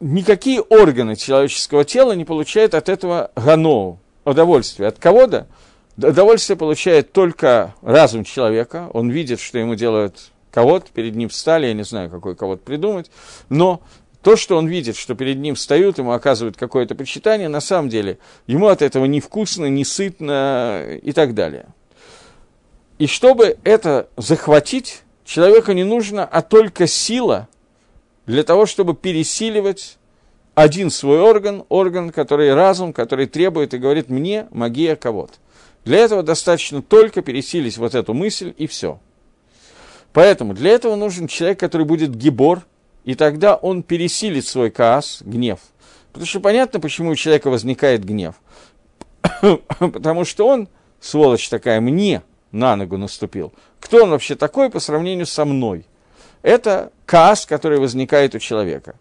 никакие органы человеческого тела не получают от этого ганоу, удовольствия. От ковода – Удовольствие получает только разум человека, он видит, что ему делают кого-то, перед ним встали, я не знаю, какой кого-то придумать, но то, что он видит, что перед ним встают, ему оказывают какое-то почитание, на самом деле ему от этого не вкусно, не сытно и так далее. И чтобы это захватить, человеку не нужно, а только сила для того, чтобы пересиливать один свой орган, орган, который разум, который требует и говорит мне магия кого-то. Для этого достаточно только пересилить вот эту мысль, и все. Поэтому для этого нужен человек, который будет гибор, и тогда он пересилит свой каас, гнев. Потому что понятно, почему у человека возникает гнев. Потому что он, сволочь такая, мне на ногу наступил. Кто он вообще такой по сравнению со мной? Это каас, который возникает у человека.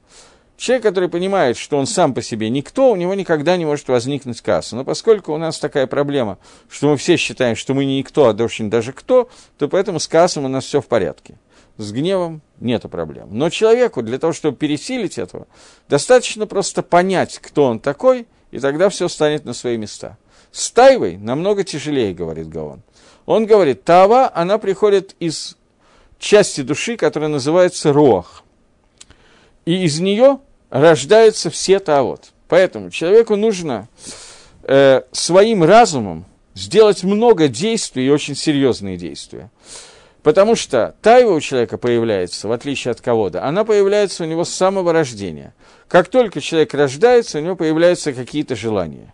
Человек, который понимает, что он сам по себе никто, у него никогда не может возникнуть касса. Но поскольку у нас такая проблема, что мы все считаем, что мы не никто, а очень даже кто, то поэтому с кассом у нас все в порядке. С гневом нет проблем. Но человеку для того, чтобы пересилить этого, достаточно просто понять, кто он такой, и тогда все станет на свои места. С тайвой намного тяжелее, говорит Гаон. Он говорит, тава, она приходит из части души, которая называется рох и из нее рождаются все таавот. Поэтому человеку нужно э, своим разумом сделать много действий и очень серьезные действия. Потому что тайва у человека появляется, в отличие от кого-то, она появляется у него с самого рождения. Как только человек рождается, у него появляются какие-то желания.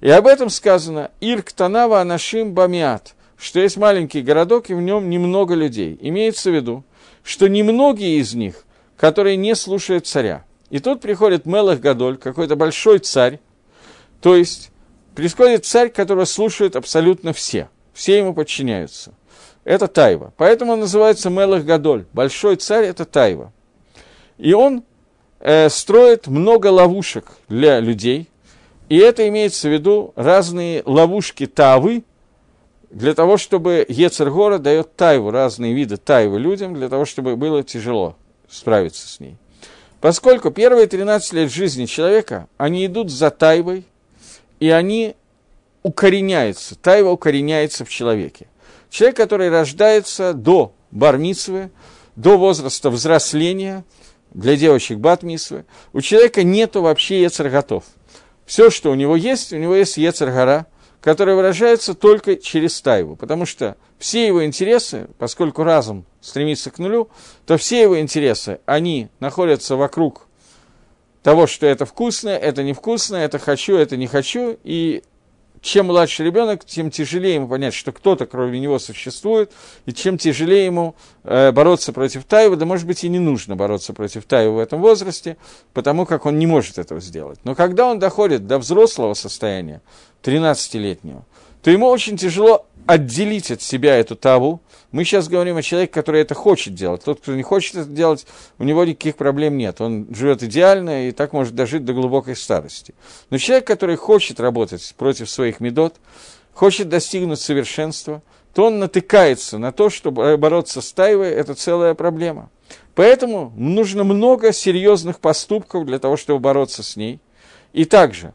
И об этом сказано «Ирк Танава Анашим Бамиат», что есть маленький городок, и в нем немного людей. Имеется в виду, что немногие из них, которые не слушают царя. И тут приходит Мелах Гадоль, какой-то большой царь, то есть приходит царь, которого слушают абсолютно все, все ему подчиняются. Это Тайва. Поэтому он называется Мелах Гадоль. Большой царь – это Тайва. И он э, строит много ловушек для людей, и это имеется в виду разные ловушки Тавы, для того, чтобы Ецергора дает тайву, разные виды тайвы людям, для того, чтобы было тяжело справиться с ней. Поскольку первые 13 лет жизни человека, они идут за тайвой, и они укореняются, тайва укореняется в человеке. Человек, который рождается до бармицвы, до возраста взросления, для девочек батмисвы, у человека нет вообще ецерготов. Все, что у него есть, у него есть ецергора, который выражается только через тайву, потому что все его интересы, поскольку разум стремится к нулю, то все его интересы, они находятся вокруг того, что это вкусное, это невкусное, это хочу, это не хочу, и чем младше ребенок, тем тяжелее ему понять, что кто-то кроме него существует, и чем тяжелее ему э, бороться против Таева, да, может быть, и не нужно бороться против Таева в этом возрасте, потому как он не может этого сделать. Но когда он доходит до взрослого состояния, 13-летнего, то ему очень тяжело отделить от себя эту таву. Мы сейчас говорим о человеке, который это хочет делать. Тот, кто не хочет это делать, у него никаких проблем нет. Он живет идеально и так может дожить до глубокой старости. Но человек, который хочет работать против своих медот, хочет достигнуть совершенства, то он натыкается на то, что бороться с тайвой – это целая проблема. Поэтому нужно много серьезных поступков для того, чтобы бороться с ней. И также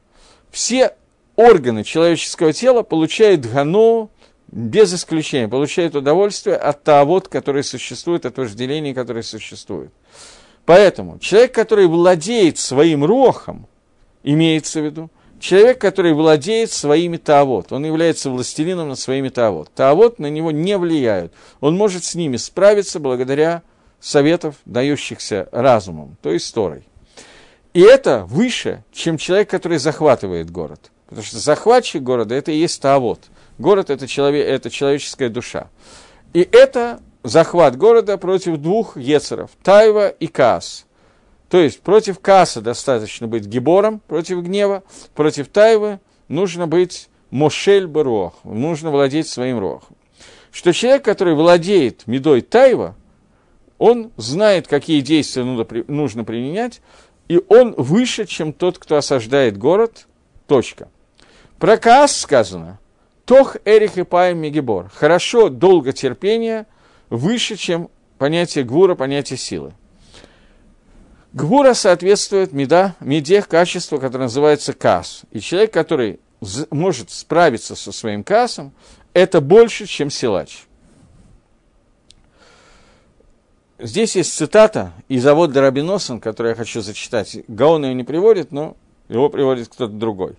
все органы человеческого тела получают гано, без исключения, получают удовольствие от того, который существует, от вожделений, которые существуют. Поэтому человек, который владеет своим рохом, имеется в виду, человек, который владеет своими таавот, он является властелином над своими таавот. Таавот на него не влияют. Он может с ними справиться благодаря советов, дающихся разумом, то есть Торой. И это выше, чем человек, который захватывает город. Потому что захватчик города – это и есть Таавот. Город – это, человек, это человеческая душа. И это захват города против двух ецеров – Тайва и Каас. То есть против Кааса достаточно быть гибором, против гнева, против Тайвы нужно быть Мошель Барох, нужно владеть своим рохом. Что человек, который владеет медой Тайва, он знает, какие действия нужно применять, и он выше, чем тот, кто осаждает город. Точка. Про Каас сказано, Тох Эрих и Паем Мегибор. Хорошо, долго терпение, выше, чем понятие гвура, понятие силы. Гвура соответствует меда, меде качеству, которое называется кас. И человек, который может справиться со своим касом, это больше, чем силач. Здесь есть цитата из завода Рабиносан, которую я хочу зачитать. Гаон ее не приводит, но его приводит кто-то другой.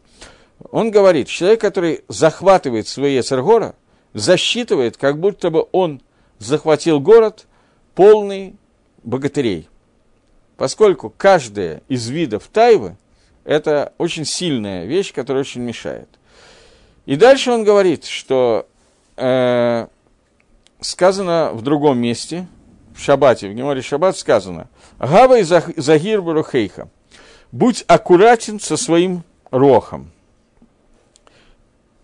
Он говорит, человек, который захватывает свои Эцергора, засчитывает, как будто бы он захватил город полный богатырей. Поскольку каждая из видов тайвы – это очень сильная вещь, которая очень мешает. И дальше он говорит, что э, сказано в другом месте, в Шабате, в Геморе Шаббат сказано, «Гава и Загир Барухейха, будь аккуратен со своим рохом».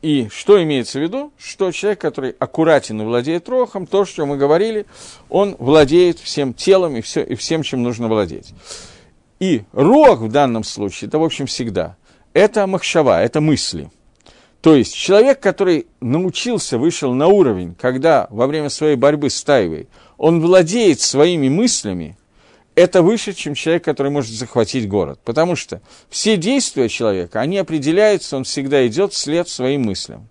И что имеется в виду? Что человек, который аккуратен и владеет рохом, то, что мы говорили, он владеет всем телом и, все, и всем, чем нужно владеть. И рох в данном случае, это, в общем, всегда, это махшава, это мысли. То есть человек, который научился, вышел на уровень, когда во время своей борьбы с Тайвой он владеет своими мыслями, это выше, чем человек, который может захватить город. Потому что все действия человека, они определяются, он всегда идет вслед своим мыслям.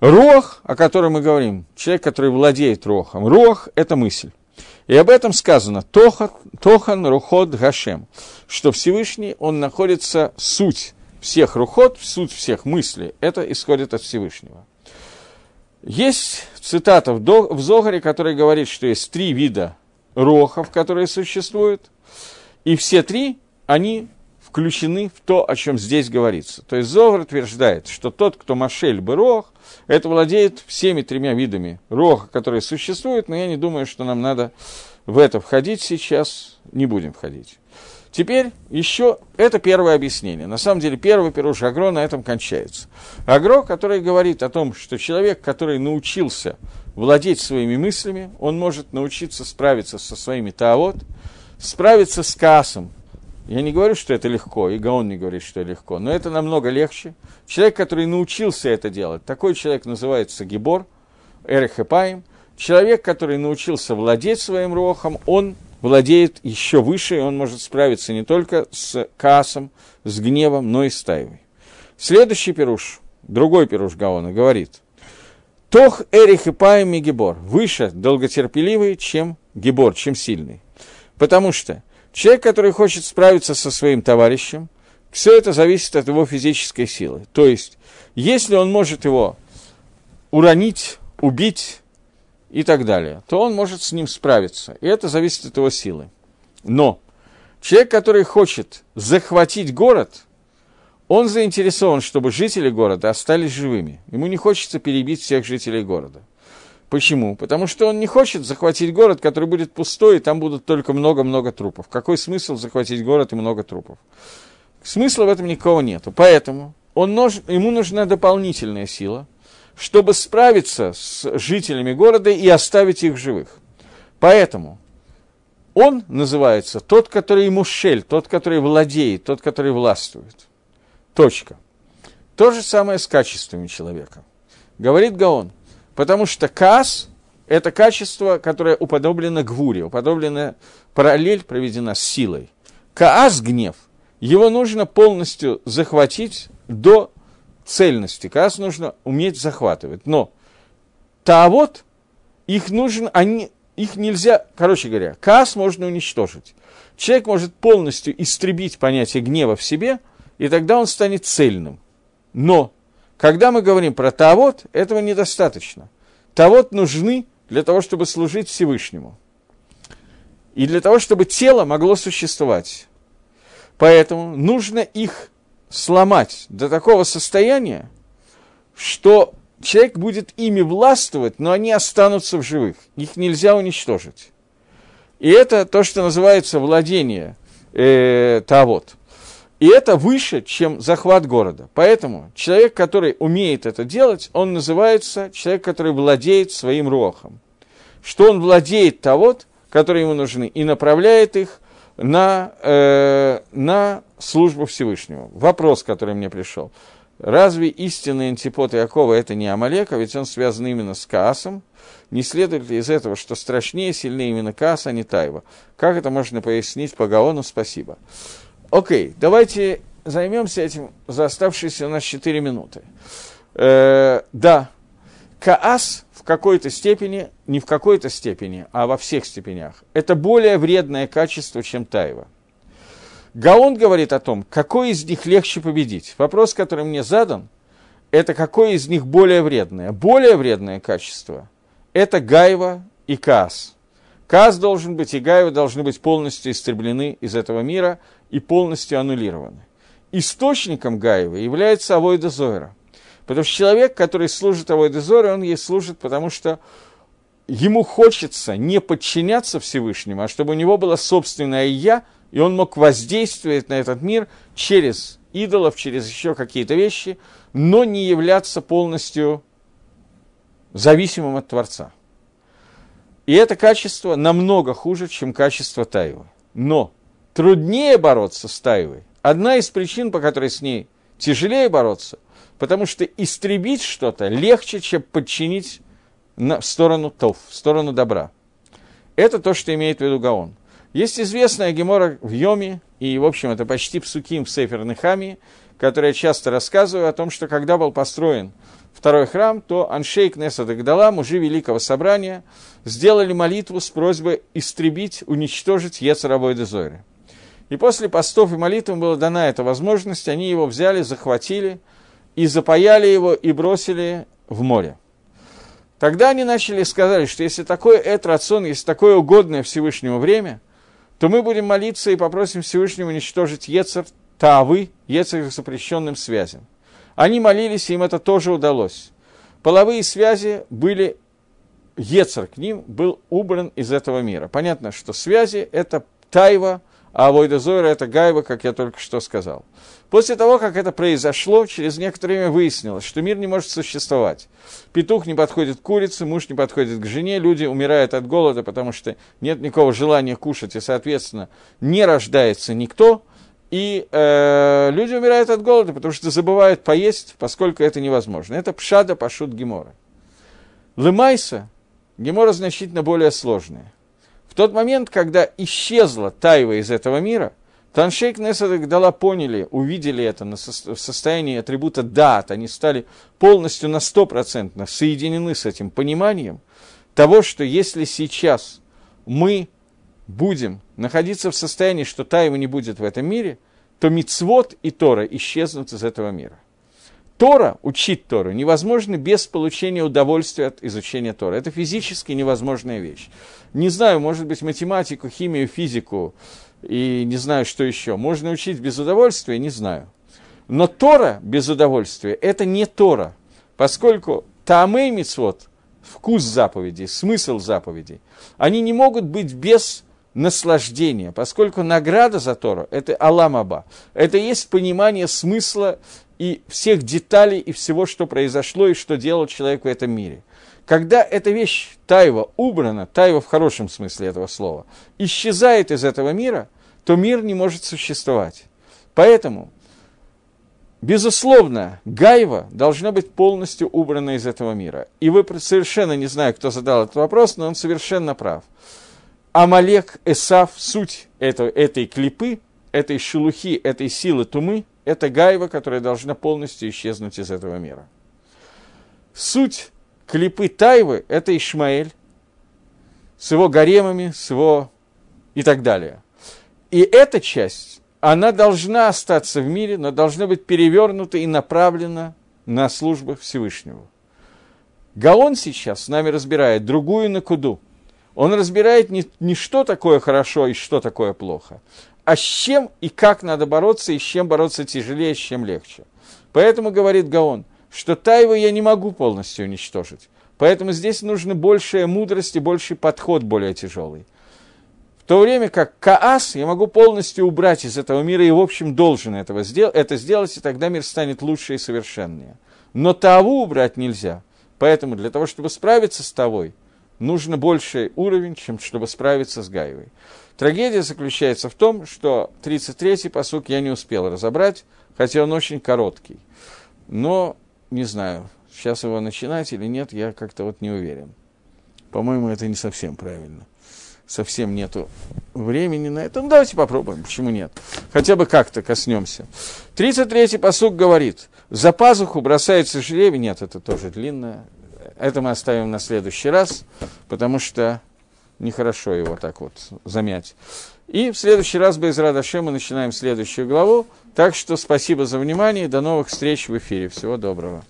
Рох, о котором мы говорим, человек, который владеет рохом, рох – это мысль. И об этом сказано Тохан, Тохан Рухот Гашем, что Всевышний, он находится суть всех рухот, суть всех мыслей, это исходит от Всевышнего. Есть цитата в, Зогаре, которая говорит, что есть три вида рохов, которые существуют, и все три, они включены в то, о чем здесь говорится. То есть Зогар утверждает, что тот, кто Машель бы рох, это владеет всеми тремя видами роха, которые существуют, но я не думаю, что нам надо в это входить сейчас, не будем входить. Теперь еще, это первое объяснение. На самом деле, первый пируш Агро на этом кончается. Агро, который говорит о том, что человек, который научился владеть своими мыслями, он может научиться справиться со своими таавот, справиться с кассом. Я не говорю, что это легко, и Гаон не говорит, что это легко, но это намного легче. Человек, который научился это делать, такой человек называется Гибор, Эрехепаим. Человек, который научился владеть своим рохом, он владеет еще выше, и он может справиться не только с кассом, с гневом, но и с тайвой. Следующий пируш, другой пируш Гаона, говорит, Тох Эрих и Паем и Гебор, выше долготерпеливый, чем Гебор, чем сильный. Потому что человек, который хочет справиться со своим товарищем, все это зависит от его физической силы. То есть, если он может его уронить, убить, и так далее, то он может с ним справиться. И это зависит от его силы. Но человек, который хочет захватить город, он заинтересован, чтобы жители города остались живыми. Ему не хочется перебить всех жителей города. Почему? Потому что он не хочет захватить город, который будет пустой, и там будут только много-много трупов. Какой смысл захватить город и много трупов? Смысла в этом никого нету. Поэтому он ему нужна дополнительная сила – чтобы справиться с жителями города и оставить их живых. Поэтому он называется тот, который мушель, тот, который владеет, тот, который властвует. Точка. То же самое с качествами человека. Говорит Гаон. Потому что каас – это качество, которое уподоблено гвуре, уподоблено, параллель проведена с силой. Каас – гнев. Его нужно полностью захватить до цельности. Каас нужно уметь захватывать. Но вот их нужен, они, их нельзя, короче говоря, каас можно уничтожить. Человек может полностью истребить понятие гнева в себе, и тогда он станет цельным. Но, когда мы говорим про тавод, этого недостаточно. Тавод нужны для того, чтобы служить Всевышнему. И для того, чтобы тело могло существовать. Поэтому нужно их сломать до такого состояния, что человек будет ими властвовать, но они останутся в живых. Их нельзя уничтожить. И это то, что называется владение э, Тавод. И это выше, чем захват города. Поэтому человек, который умеет это делать, он называется человек, который владеет своим рохом. Что он владеет Тавод, которые ему нужны, и направляет их на, э, на службу Всевышнему. Вопрос, который мне пришел. Разве истинный антипод Иакова это не Амалека, ведь он связан именно с Каасом? Не следует ли из этого, что страшнее, сильнее именно Каас, а не Тайва? Как это можно пояснить по Гаону? Спасибо. Окей, давайте займемся этим за оставшиеся у нас 4 минуты. Э, да, Каас в какой-то степени, не в какой-то степени, а во всех степенях, это более вредное качество, чем Тайва – Гаон говорит о том, какой из них легче победить. Вопрос, который мне задан, это какое из них более вредное. Более вредное качество – это гайва и каас. Каас должен быть и гайва должны быть полностью истреблены из этого мира и полностью аннулированы. Источником гайва является авойда Зойра. Потому что человек, который служит авойда Зойра, он ей служит, потому что ему хочется не подчиняться Всевышнему, а чтобы у него было собственное «я», и он мог воздействовать на этот мир через идолов, через еще какие-то вещи, но не являться полностью зависимым от Творца. И это качество намного хуже, чем качество Таевы. Но труднее бороться с Таевой. Одна из причин, по которой с ней тяжелее бороться, потому что истребить что-то легче, чем подчинить на, в сторону тов, в сторону добра. Это то, что имеет в виду Гаон. Есть известная гемора в Йоме, и, в общем, это почти псуким в Сефер Нехами, который я часто рассказываю о том, что когда был построен второй храм, то Аншейк Неса Дагдала, мужи Великого Собрания, сделали молитву с просьбой истребить, уничтожить Ецарабой Дезойры. И после постов и молитв была дана эта возможность, они его взяли, захватили и запаяли его и бросили в море. Тогда они начали сказать, что если такое этрацон, если такое угодное Всевышнему время, то мы будем молиться и попросим Всевышнего уничтожить Ецер Тавы, Ецер запрещенным связям. Они молились, и им это тоже удалось. Половые связи были, Ецер к ним был убран из этого мира. Понятно, что связи – это тайва, а Авойда Зойра – это гайва, как я только что сказал. После того, как это произошло, через некоторое время выяснилось, что мир не может существовать. Петух не подходит к курице, муж не подходит к жене, люди умирают от голода, потому что нет никакого желания кушать, и, соответственно, не рождается никто. И э, люди умирают от голода, потому что забывают поесть, поскольку это невозможно. Это пшада пашут гемора. Лымайса, гемора значительно более сложная. В тот момент, когда исчезла тайва из этого мира – Таншейк Несад Гдала поняли, увидели это на со- в состоянии атрибута дат, они стали полностью на стопроцентно соединены с этим пониманием того, что если сейчас мы будем находиться в состоянии, что Таева не будет в этом мире, то Мицвод и Тора исчезнут из этого мира. Тора, учить Тору, невозможно без получения удовольствия от изучения Тора. Это физически невозможная вещь. Не знаю, может быть, математику, химию, физику, и не знаю, что еще. Можно учить без удовольствия, не знаю. Но Тора без удовольствия – это не Тора, поскольку Таамей Мицвод, вкус заповедей, смысл заповедей, они не могут быть без наслаждения, поскольку награда за Тору – это Аламаба. Это есть понимание смысла и всех деталей и всего, что произошло и что делал человек в этом мире. Когда эта вещь Тайва убрана, Тайва в хорошем смысле этого слова, исчезает из этого мира, то мир не может существовать. Поэтому, безусловно, Гайва должна быть полностью убрана из этого мира. И вы совершенно не знаю, кто задал этот вопрос, но он совершенно прав. Амалек, Эсав, суть этого, этой клипы, этой шелухи, этой силы тумы, это Гайва, которая должна полностью исчезнуть из этого мира. Суть клипы Тайвы – это Ишмаэль с его гаремами, с его и так далее. И эта часть, она должна остаться в мире, но должна быть перевернута и направлена на службу Всевышнего. Гаон сейчас с нами разбирает другую накуду. Он разбирает не, не что такое хорошо и что такое плохо, а с чем и как надо бороться, и с чем бороться тяжелее, с чем легче. Поэтому говорит Гаон – что Тайву я не могу полностью уничтожить. Поэтому здесь нужна большая мудрость и больший подход более тяжелый. В то время как Каас я могу полностью убрать из этого мира и, в общем, должен этого сделать, это сделать, и тогда мир станет лучше и совершеннее. Но Таву убрать нельзя. Поэтому для того, чтобы справиться с Тавой, нужно больший уровень, чем чтобы справиться с Гаевой. Трагедия заключается в том, что 33-й посук я не успел разобрать, хотя он очень короткий. Но не знаю, сейчас его начинать или нет, я как-то вот не уверен. По-моему, это не совсем правильно. Совсем нету времени на это. Ну, давайте попробуем, почему нет. Хотя бы как-то коснемся. 33-й посуг говорит, за пазуху бросается жребий. Нет, это тоже длинно. Это мы оставим на следующий раз, потому что нехорошо его так вот замять. И в следующий раз, без Радашем, мы начинаем следующую главу. Так что спасибо за внимание, до новых встреч в эфире. Всего доброго.